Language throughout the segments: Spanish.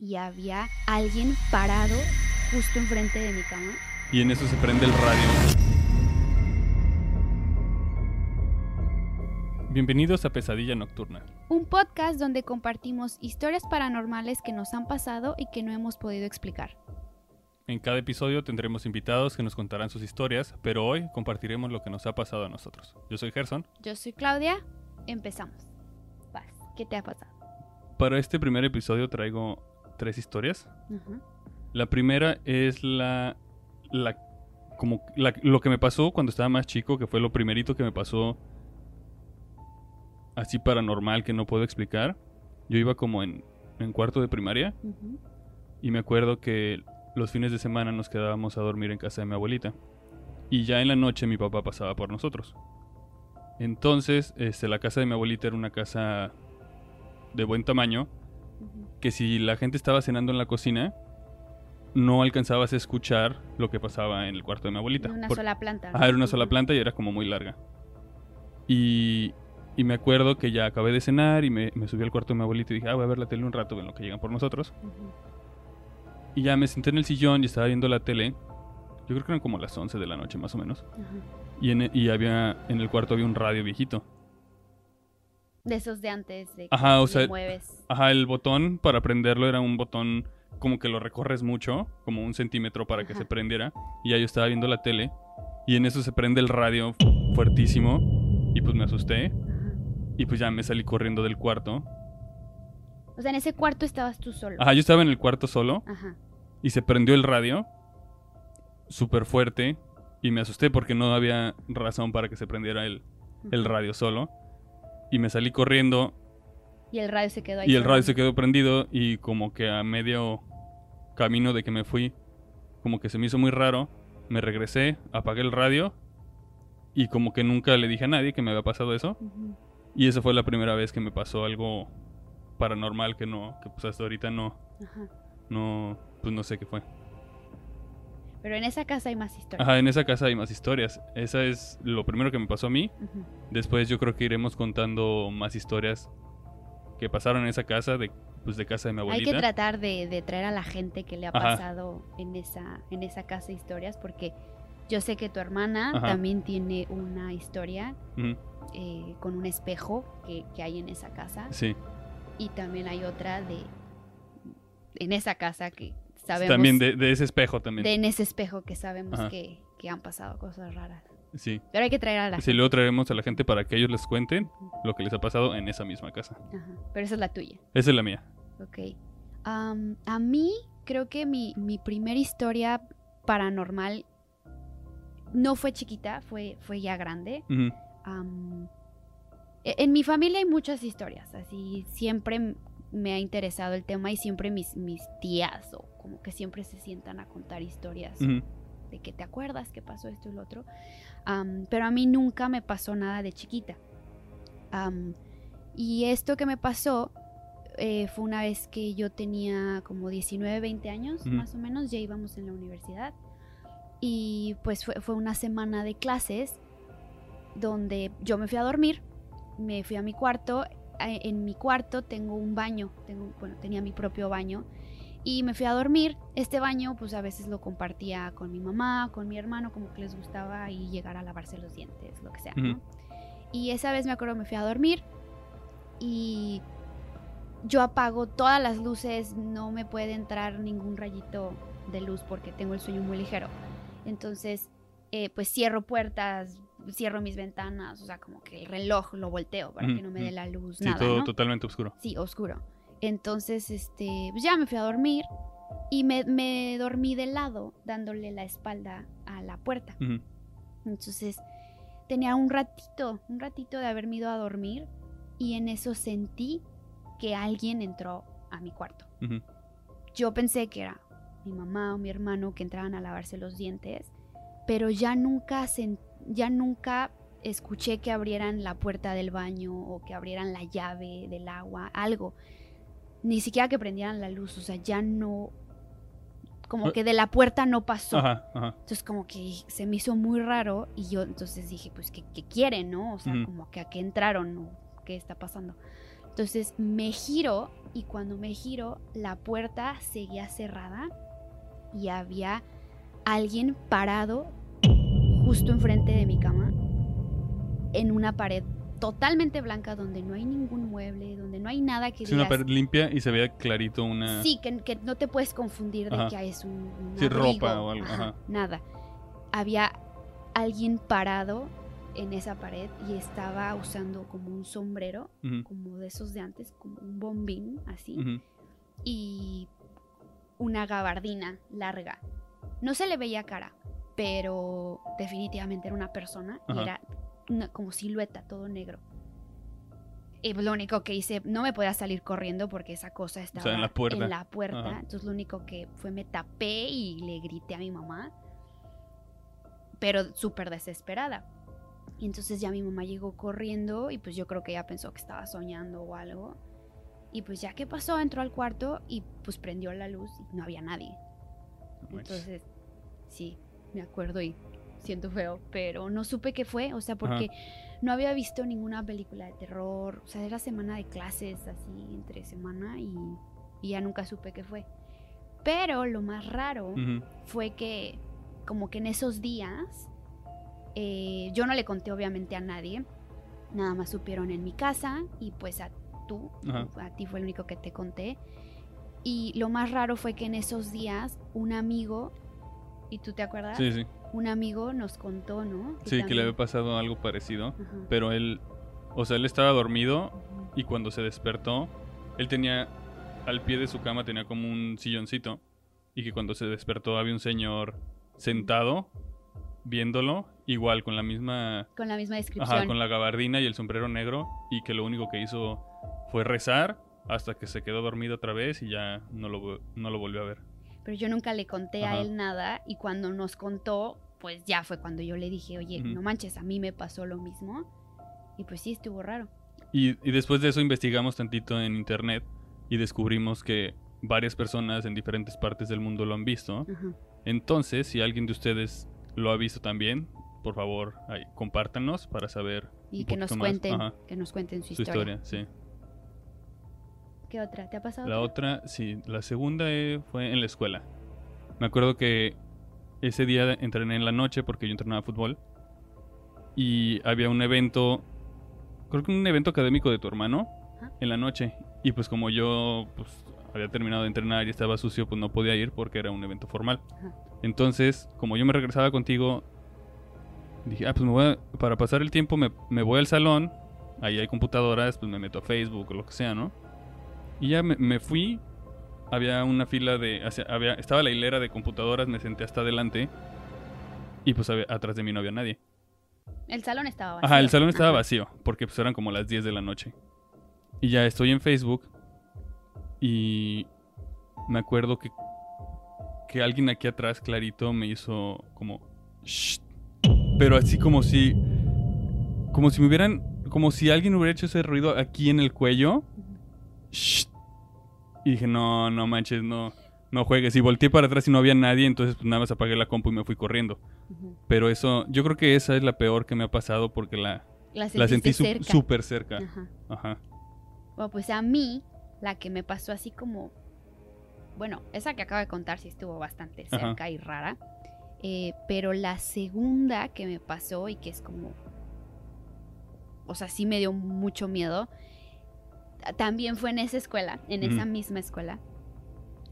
y había alguien parado justo enfrente de mi cama. Y en eso se prende el radio. Bienvenidos a Pesadilla Nocturna. Un podcast donde compartimos historias paranormales que nos han pasado y que no hemos podido explicar. En cada episodio tendremos invitados que nos contarán sus historias, pero hoy compartiremos lo que nos ha pasado a nosotros. Yo soy Gerson. Yo soy Claudia. Empezamos. Paz. ¿Qué te ha pasado? Para este primer episodio traigo tres historias. La primera es la, la como la- lo que me pasó cuando estaba más chico, que fue lo primerito que me pasó así paranormal que no puedo explicar. Yo iba como en, en cuarto de primaria y me acuerdo que los fines de semana nos quedábamos a dormir en casa de mi abuelita. Y ya en la noche mi papá pasaba por nosotros. Entonces, este, la casa de mi abuelita era una casa de buen tamaño. Que si la gente estaba cenando en la cocina, no alcanzabas a escuchar lo que pasaba en el cuarto de mi abuelita. De una Por- sola planta. Ajá, era una sola planta y era como muy larga. Y, y me acuerdo que ya acabé de cenar y me, me subí al cuarto de mi abuelita y dije, ah, voy a ver la tele un rato en lo que llegan por nosotros. Y ya me senté en el sillón y estaba viendo la tele. Yo creo que eran como las 11 de la noche más o menos. Y en, y había en el cuarto había un radio viejito. De esos de antes, de que Ajá, o sea, mueves. Ajá, el botón para prenderlo era un botón como que lo recorres mucho, como un centímetro para que Ajá. se prendiera. Y ya yo estaba viendo la tele y en eso se prende el radio fuertísimo y pues me asusté Ajá. y pues ya me salí corriendo del cuarto. O sea, en ese cuarto estabas tú solo. Ajá, yo estaba en el cuarto solo Ajá. y se prendió el radio súper fuerte y me asusté porque no había razón para que se prendiera el, el radio solo. Y me salí corriendo Y el radio se quedó ahí. y el radio se quedó prendido y como que a medio camino de que me fui, como que se me hizo muy raro, me regresé, apagué el radio y como que nunca le dije a nadie que me había pasado eso. Y esa fue la primera vez que me pasó algo paranormal que no, que pues hasta ahorita no, Ajá. no, pues no sé qué fue. Pero en esa casa hay más historias. Ajá, en esa casa hay más historias. Esa es lo primero que me pasó a mí. Ujú. Después yo creo que iremos contando más historias que pasaron en esa casa, de, pues de casa de mi Hay abuelita. que tratar de, de traer a la gente que le ha Ajá. pasado en esa, en esa casa historias, porque yo sé que tu hermana Ajá. también tiene una historia Ujú, eh, con un espejo que, que hay en esa casa, Sí. y también hay otra de en esa casa que sabemos También de, de ese espejo también. de en ese espejo que sabemos que, que han pasado cosas raras. Sí. Pero hay que traer a la Sí, luego traeremos a la gente para que ellos les cuenten lo que les ha pasado en esa misma casa. gente. Ajá. Pero esa es la tuya. Esa es la mía. Ok. A mí creo que mi, mi primera historia paranormal no fue chiquita, fue, fue ya grande. E- en mi familia hay muchas historias, así siempre me ha interesado el tema y siempre mis, mis tías o como que siempre se sientan a contar historias ujú, de que te acuerdas que pasó esto y lo otro. Am, pero a mí nunca me pasó nada de chiquita. Am, y esto que me pasó eh, fue una vez que yo tenía como 19, 20 años, Ujú. más o menos, ya íbamos en la universidad. Y pues fue, fue una semana de clases donde yo me fui a dormir, me fui a mi cuarto. eh, En mi cuarto tengo un baño, tengo, bueno, tenía mi propio baño y me fui a dormir. Este baño, pues a veces lo compartía con mi mamá, con mi hermano, como que les gustaba ahí llegar a lavarse los dientes, lo que sea. ¿no? Y esa vez me acuerdo me fui a dormir y yo apago todas las luces, no me puede entrar ningún rayito de luz porque tengo el sueño muy ligero. Entonces, eh, pues cierro puertas, cierro mis ventanas, o sea, como que el reloj lo volteo para que no me dé la luz, Sí, nada, todo ¿no? totalmente oscuro. Sí, oscuro. Entonces, este, pues ya me fui a dormir y me, me dormí de lado, dándole la espalda a la puerta. Entonces, tenía un ratito, un ratito de haberme ido a dormir y en eso sentí que alguien entró a mi cuarto. Yo pensé que era mi mamá o mi hermano que entraban a lavarse los dientes, pero ya nunca ya nunca escuché que abrieran la puerta del baño o que abrieran la llave del agua, algo. Ni siquiera que prendieran la luz, o sea, ya no como Eh. que de la puerta no pasó. Ajá, ajá. Entonces como que se me hizo muy raro y yo entonces dije, pues, ¿qué, qué quieren, no? O sea, como que a qué entraron o qué está pasando. Entonces me giro y cuando me giro, la puerta seguía cerrada y había alguien parado justo enfrente de mi cama en una pared totalmente blanca donde no hay ningún mueble, donde no hay nada que Sí, una digas- pared limpia y se veía clarito una... Sí, que, que no te puedes confundir de Ajá. que es un, un Sí, ropa o algo, ajá. Nada. Había alguien parado en esa pared y estaba usando como un sombrero, como de esos de antes, como un bombín, así, y una gabardina larga. No se le veía cara, pero definitivamente era una persona y era una- como silueta, todo negro. Y lo único que hice, no me podía salir corriendo porque esa cosa estaba en la puerta. en la puerta. Ajá. Entonces lo único que fue me tapé y le grité a mi mamá. Pero súper desesperada. Y entonces ya mi mamá llegó corriendo y pues yo creo que ella pensó que estaba soñando o algo. Y pues ya que pasó, entró al cuarto y pues prendió la luz y no había nadie. Entonces, sí, me acuerdo y siento feo, pero no supe qué fue, o sea, porque no había visto ninguna película de terror, o sea, era semana de clases, así, entre semana, y, y ya nunca supe qué fue. Pero lo más raro Ujú, fue que, como que en esos días, eh, yo no le conté obviamente a nadie, nada más supieron en mi casa y pues a tú, Ajá. a ti fue el único que te conté. Y lo más raro fue que en esos días un amigo, ¿y tú te acuerdas? Sí, sí. Un amigo nos contó, ¿no? Sí, que le había pasado algo parecido. Ajá. Pero él, o sea, él estaba dormido y cuando se despertó, él tenía, al pie de su cama tenía como un silloncito. Y que cuando se despertó había un señor sentado viéndolo, igual con la misma, Con la misma descripción. ajá, con la gabardina y el sombrero negro. Y que lo único que hizo fue rezar hasta que se quedó dormido otra vez y ya no lo, no lo volvió a ver. Pero yo nunca le conté a él nada y cuando nos contó, pues ya fue cuando yo le dije, oye, no manches, a mí me pasó lo mismo. Y pues sí, estuvo raro. Y, y después de eso investigamos tantito en internet y descubrimos que varias personas en diferentes partes del mundo lo han visto. Entonces, si alguien de ustedes lo ha visto también, por favor, ahí, compártanos para saber Y un que nos más, cuenten, que nos cuenten su, su historia. historia. Sí. ¿Qué otra? ¿Te ha pasado? La otra, sí, la segunda eh, fue en la escuela. Me acuerdo que ese día entrené en la noche porque yo entrenaba fútbol y había un evento, creo que un evento académico de tu hermano en la noche y pues como yo pues había terminado de entrenar y estaba sucio, pues no podía ir porque era un evento formal. Ajá. Entonces, como yo me regresaba contigo, dije, ah, pues me voy a- para pasar el tiempo me, me voy al salón, ahí hay computadoras, pues me meto a Facebook o lo que sea, ¿no? Y ya me, me fui, había una fila de, hacia- había, estaba la hilera de computadoras, me senté hasta adelante y pues había- atrás de mí no había nadie. El salón estaba vacío. Ajá, el salón estaba vacío, porque pues eran como las 10 de la noche. Y ya estoy en Facebook y me acuerdo que, que alguien aquí atrás clarito me hizo como... "Shh", Pero así como si... Como si me hubieran... Como si alguien hubiera hecho ese ruido aquí en el cuello. Y dije, no, no manches, no, no juegues. Y volteé para atrás y no había nadie, entonces pues nada más apagué la compu y me fui corriendo. Pero eso, yo creo que esa es la peor que me ha pasado porque la, La, la sentí cerca. súper cerca. Ajá. Ajá. Bueno, pues a mí, la que me pasó así como. Bueno, esa que acabo de contar sí estuvo bastante Ajá. cerca y rara. eh, pero la segunda que me pasó y que es como. O sea, sí me dio mucho miedo. Ta- También fue en esa escuela, en esa misma escuela.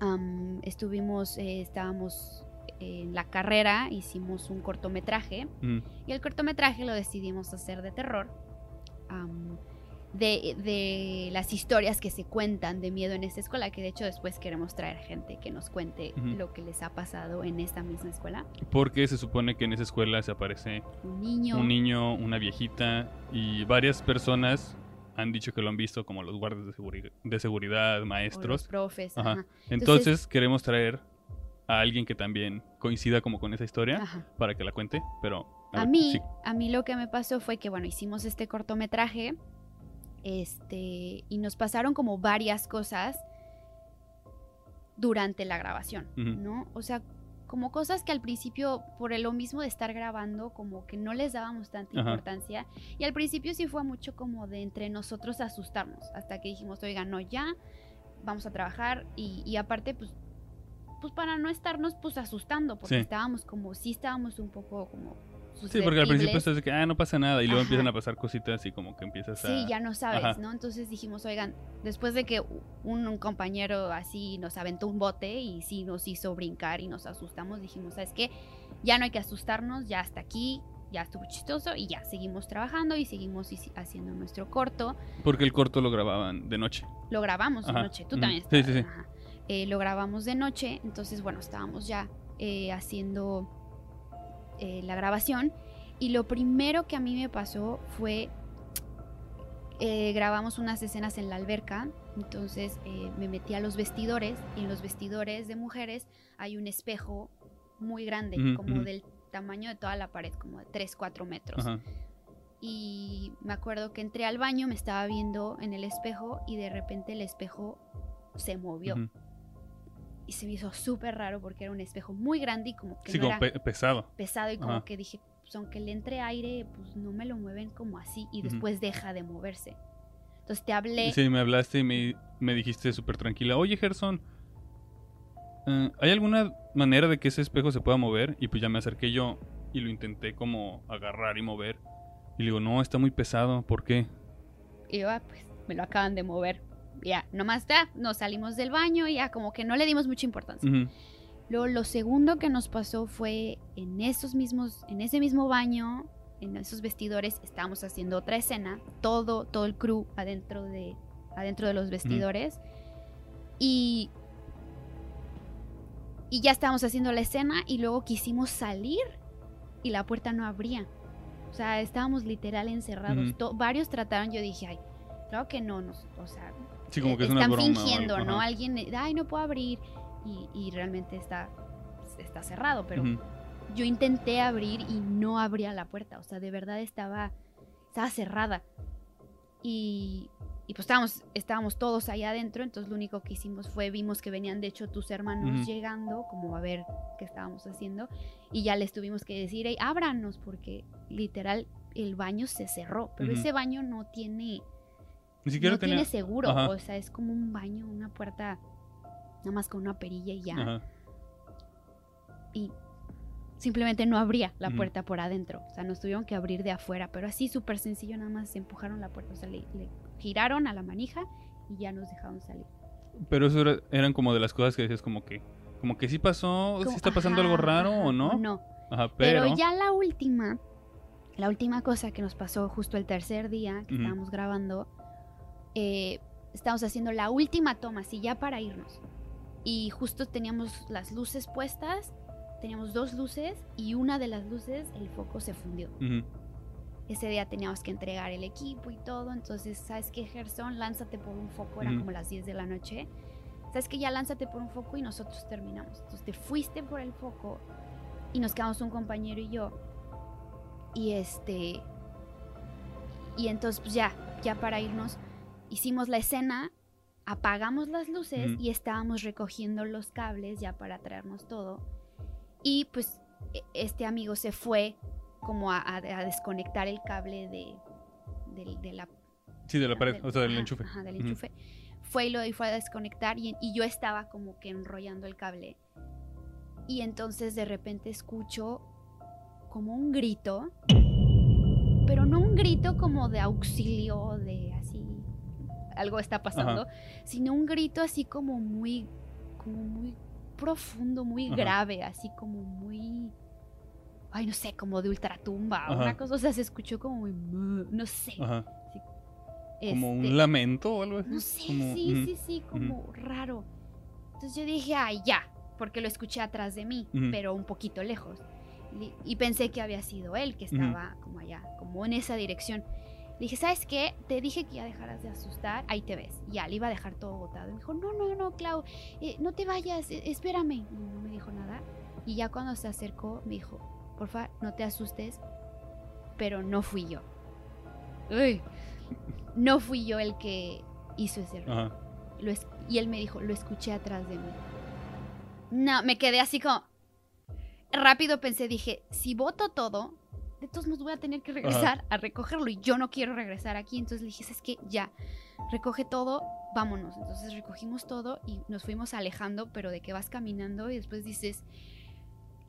Am, estuvimos, eh, estábamos en la carrera, hicimos un cortometraje. Mm, Y el cortometraje lo decidimos hacer de terror. am, de, de las historias que se cuentan de miedo en esta escuela, que de hecho después queremos traer gente que nos cuente lo que les ha pasado en esta misma escuela. Porque se supone que en esa escuela se aparece Un niño. un niño, una viejita y varias personas han dicho que lo han visto como los guardias de, seguri- de seguridad, o los maestros. profes. Ajá. Ajá. Entonces, queremos traer a alguien que también coincida como con esa historia Ajá. para que la cuente, pero A ver, mí, sí. a mí lo que me pasó fue que, bueno, hicimos este cortometraje, este, y nos pasaron como varias cosas durante la grabación. ¿no? O sea, como cosas que al principio, por lo mismo de estar grabando, como que no les dábamos tanta Ajá. importancia. Y al principio sí fue mucho como de entre nosotros asustarnos, hasta que dijimos, oiga, no, ya, vamos a trabajar y, y aparte, pues, pues para no estarnos pues asustando, porque Sí. estábamos como, sí estábamos un poco como... Sí, porque al principio estás de que, ah, no pasa nada. Y luego Ajá. empiezan a pasar cositas y como que empiezas a. Sí, ya no sabes, Ajá. ¿no? Entonces dijimos, oigan, después de que un, un compañero así nos aventó un bote y sí nos hizo brincar y nos asustamos, dijimos, ¿sabes qué? Ya no hay que asustarnos, ya hasta aquí, ya estuvo chistoso y ya seguimos trabajando y seguimos haciendo nuestro corto. Porque el corto lo grababan de noche. Lo grabamos de noche, tú también Sí, estabas, sí, sí. ajá. Eh, lo grabamos de noche, entonces bueno, estábamos ya eh, haciendo eh, la grabación y lo primero que a mí me pasó fue eh, grabamos unas escenas en la alberca, entonces eh, me metí a los vestidores y en los vestidores de mujeres hay un espejo muy grande, como del tamaño de toda la pared, como de 3, 4 metros Ajá. y me acuerdo que entré al baño, me estaba viendo en el espejo y de repente el espejo se movió. Y se me hizo súper raro porque era un espejo muy grande y como que Sí, no como era pe- pesado. pesado y como Ajá. que dije, pues aunque le entre aire, pues no me lo mueven como así y después deja de moverse. Entonces te hablé, Sí, me hablaste y me, me dijiste súper tranquila. Oye, Gerson, eh, ¿hay alguna manera de que ese espejo se pueda mover? Y pues ya me acerqué yo y lo intenté como agarrar y mover. Y le digo, no, está muy pesado. ¿Por qué? y yo, "Ah, pues me lo acaban de mover. Ya, nomás ya, nos salimos del baño y ya como que no le dimos mucha importancia. Ujú. Luego, lo segundo que nos pasó fue en esos mismos, en ese mismo baño, en esos vestidores, estábamos haciendo otra escena, todo, todo el crew adentro de, adentro de los vestidores. Y, y ya estábamos haciendo la escena y luego quisimos salir y la puerta no abría. O sea, estábamos literal encerrados. Varios trataron, yo dije, ay, claro que no, nos, o sea, Sí, como que es están una broma. fingiendo, algo, ¿no? Alguien, ay, no puedo abrir y, y realmente está, está cerrado, pero Ujú. yo intenté abrir y no abría la puerta, o sea, de verdad estaba, estaba cerrada. Y, y pues estábamos, estábamos todos ahí adentro, entonces lo único que hicimos fue, vimos que venían de hecho tus hermanos Ujú. llegando, como a ver qué estábamos haciendo, y ya les tuvimos que decir, hey, ábranos, porque literal el baño se cerró, pero Ujú. ese baño no tiene Ni siquiera no tenía. tiene seguro, Ajá. o sea, es como un baño, una puerta, nada más con una perilla y ya. Ajá. Y simplemente no abría la puerta por adentro, o sea, nos tuvieron que abrir de afuera, pero así súper sencillo, nada más empujaron la puerta, o sea, le, le giraron a la manija y ya nos dejaron salir. Pero eso era- eran como de las cosas que decías como que... Como que sí pasó, Como, sí está pasando ajá, algo raro o no. No, Ajá, pero, pero... ya la última, la última cosa que nos pasó justo el tercer día que Ujú. estábamos grabando, eh, estábamos haciendo la última toma, así ya para irnos. Y justo teníamos las luces puestas, teníamos dos luces y una de las luces, el foco se fundió. Ese día teníamos que entregar el equipo y todo, entonces, ¿sabes qué, Gerson? Lánzate por un foco, Ujú. como las 10 de la noche. ¿Sabes qué? Ya lánzate por un foco y nosotros terminamos. Entonces te fuiste por el foco y nos quedamos un compañero y yo. Y este. Y entonces, pues ya, ya para irnos, hicimos la escena, apagamos las luces y estábamos recogiendo los cables ya para traernos todo. Y pues e- este amigo se fue como a, desconectar el cable de, del- de la Sí, de la pared, del- o sea, del ajá, enchufe. ajá, del enchufe. Fue y lo y fue a desconectar y, y yo estaba como que enrollando el cable. Y entonces de repente escucho como un grito, pero no un grito como de auxilio, de así, algo está pasando, sino un grito así como muy, como muy profundo, muy Ajá. grave, así como muy, ay, no sé, como de ultratumba, Ajá. una cosa, o sea, se escuchó como muy, no sé. Como este, un lamento o algo así. no sé, Como- sí, sí, sí, como raro. Entonces yo dije, ay, ya, porque lo escuché atrás de mí, pero un poquito lejos. Y, y pensé que había sido él, que estaba como allá, como en esa dirección. Le dije, ¿sabes qué? Te dije que ya dejaras de asustar, ahí te ves. Ya, le iba a dejar todo botado. Y me dijo, no, no, no, Clau, eh, no te vayas, eh, espérame. No me dijo nada. Y ya cuando se acercó, me dijo, porfa, no te asustes, pero no fui yo. Uy, no fui yo el que hizo ese ruido. Lo es- y él me dijo, lo escuché atrás de mí. No, me quedé así como... Rápido pensé, dije, si voto todo, de todos modos voy a tener que regresar a recogerlo y yo no quiero regresar aquí. Entonces le dije, es que ya, recoge todo vámonos. Entonces recogimos todo y nos fuimos alejando, pero de que vas caminando y después dices,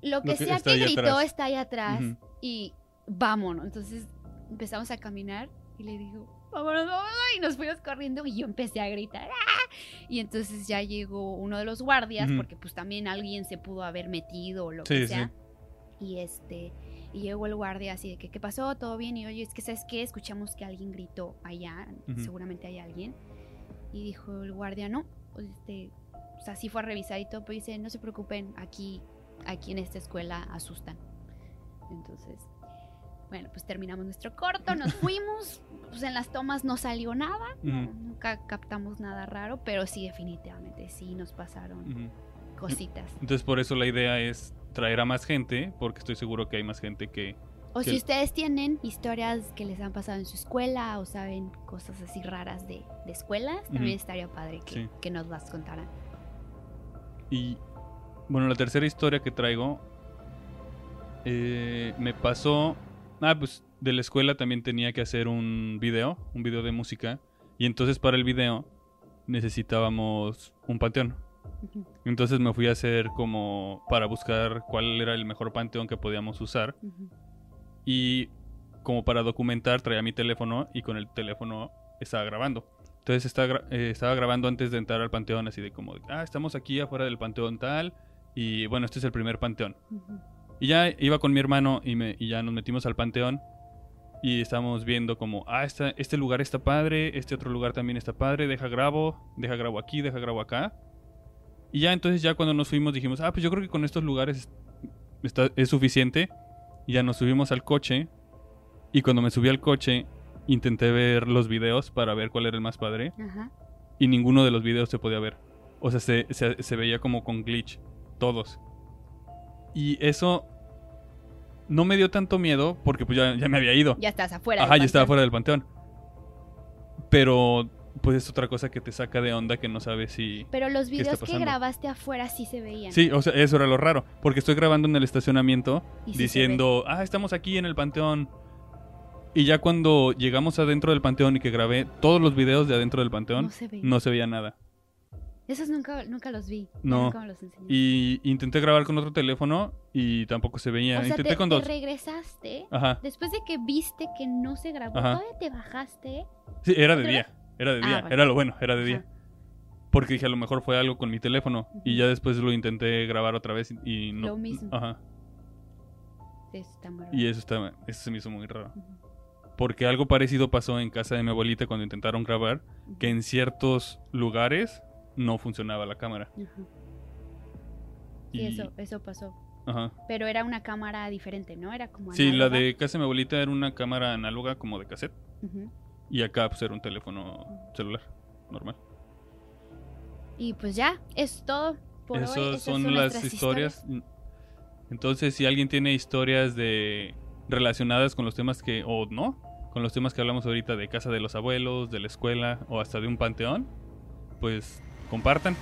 lo que, Lo que sea que gritó atrás. está ahí atrás Ujú. y vámonos. Entonces empezamos a caminar y le digo, vámonos, vámonos. Y nos fuimos corriendo y yo empecé a gritar. ¡ah! Y entonces ya llegó uno de los guardias, porque pues también alguien se pudo haber metido o lo Sí, que sí. sea. Y este, y llegó el guardia así de que, ¿qué pasó? ¿Todo bien? Y oye, es que, ¿sabes qué? Escuchamos que alguien gritó allá, Ujú. seguramente hay alguien. Y dijo el guardia, no, este, o sea, sí fue a revisar y todo, pero dice, no se preocupen, aquí, aquí en esta escuela asustan. Entonces, bueno, pues terminamos nuestro corto, nos fuimos, pues en las tomas no salió nada, no- Ujú. nunca captamos nada raro, pero sí, definitivamente, sí nos pasaron Ujú. cositas. Entonces por eso la idea es traer a más gente, porque estoy seguro que hay más gente que... O que si ustedes tienen historias que les han pasado en su escuela o saben cosas así raras de, de escuelas, también estaría padre que, Sí. que nos las contaran. Y bueno, la tercera historia que traigo eh, me pasó... Ah, pues de la escuela también tenía que hacer un video, un video de música. Y entonces para el video necesitábamos un panteón. Entonces me fui a hacer como para buscar cuál era el mejor panteón que podíamos usar. Y como para documentar traía mi teléfono y con el teléfono estaba grabando. Entonces estaba, gra- eh, estaba grabando antes de entrar al panteón, así de como, ah, estamos aquí afuera del panteón tal. Y bueno, este es el primer panteón. Y ya iba con mi hermano y, me, y ya nos metimos al panteón. Y estábamos viendo como, ah, esta- este lugar está padre, este otro lugar también está padre, deja grabo, deja grabo aquí, deja grabo acá. Y ya entonces ya cuando nos fuimos dijimos, ah, pues yo creo que con estos lugares está, es suficiente. Y ya nos subimos al coche. Y cuando me subí al coche, intenté ver los videos para ver cuál era el más padre. Ajá. Y ninguno de los videos se podía ver. O sea, se, se- se veía como con glitch. Todos. Y eso no me dio tanto miedo porque pues ya, ya me había ido. Ya estás afuera. Ajá, ya estaba panteón. fuera del panteón. Pero pues es otra cosa que te saca de onda que no sabes si... Pero los videos que grabaste afuera sí se veían. Sí, o sea, eso era lo raro. Porque estoy grabando en el estacionamiento sí diciendo, ah, estamos aquí en el panteón. Y ya cuando llegamos adentro del panteón y que grabé todos los videos de adentro del panteón, No se ve. no se veía nada. Esos nunca, nunca los vi. No. Nunca me los enseñaste. Y intenté grabar con otro teléfono y tampoco se veía. o sea, intenté te, con te dos. regresaste. Ajá. Después de que viste que no se grabó, Ajá. todavía te bajaste. Sí, era de ¿Otra día. Era de Ah, día. bueno. Era lo bueno, era de día. Ajá. Porque dije, a lo mejor fue algo con mi teléfono. Y ya después lo intenté grabar otra vez y- no. Lo mismo. Ajá. Eso está muy raro. Y eso, está, eso se me hizo muy raro. Porque algo parecido pasó en casa de mi abuelita cuando intentaron grabar. Que en ciertos lugares no funcionaba la cámara. Y, Sí, eso, eso pasó. Ajá. Pero era una cámara diferente, ¿no? Era como Sí, la de casa de mi abuelita era una cámara análoga como de cassette. Ujú. Y acá pues era un teléfono celular normal. Y pues ya, es todo por hoy. Esas son, las nuestras historias. Entonces, si alguien tiene historias de relacionadas con los temas que o no, con los temas que hablamos ahorita de casa de los abuelos, de la escuela o hasta de un panteón, pues compartan.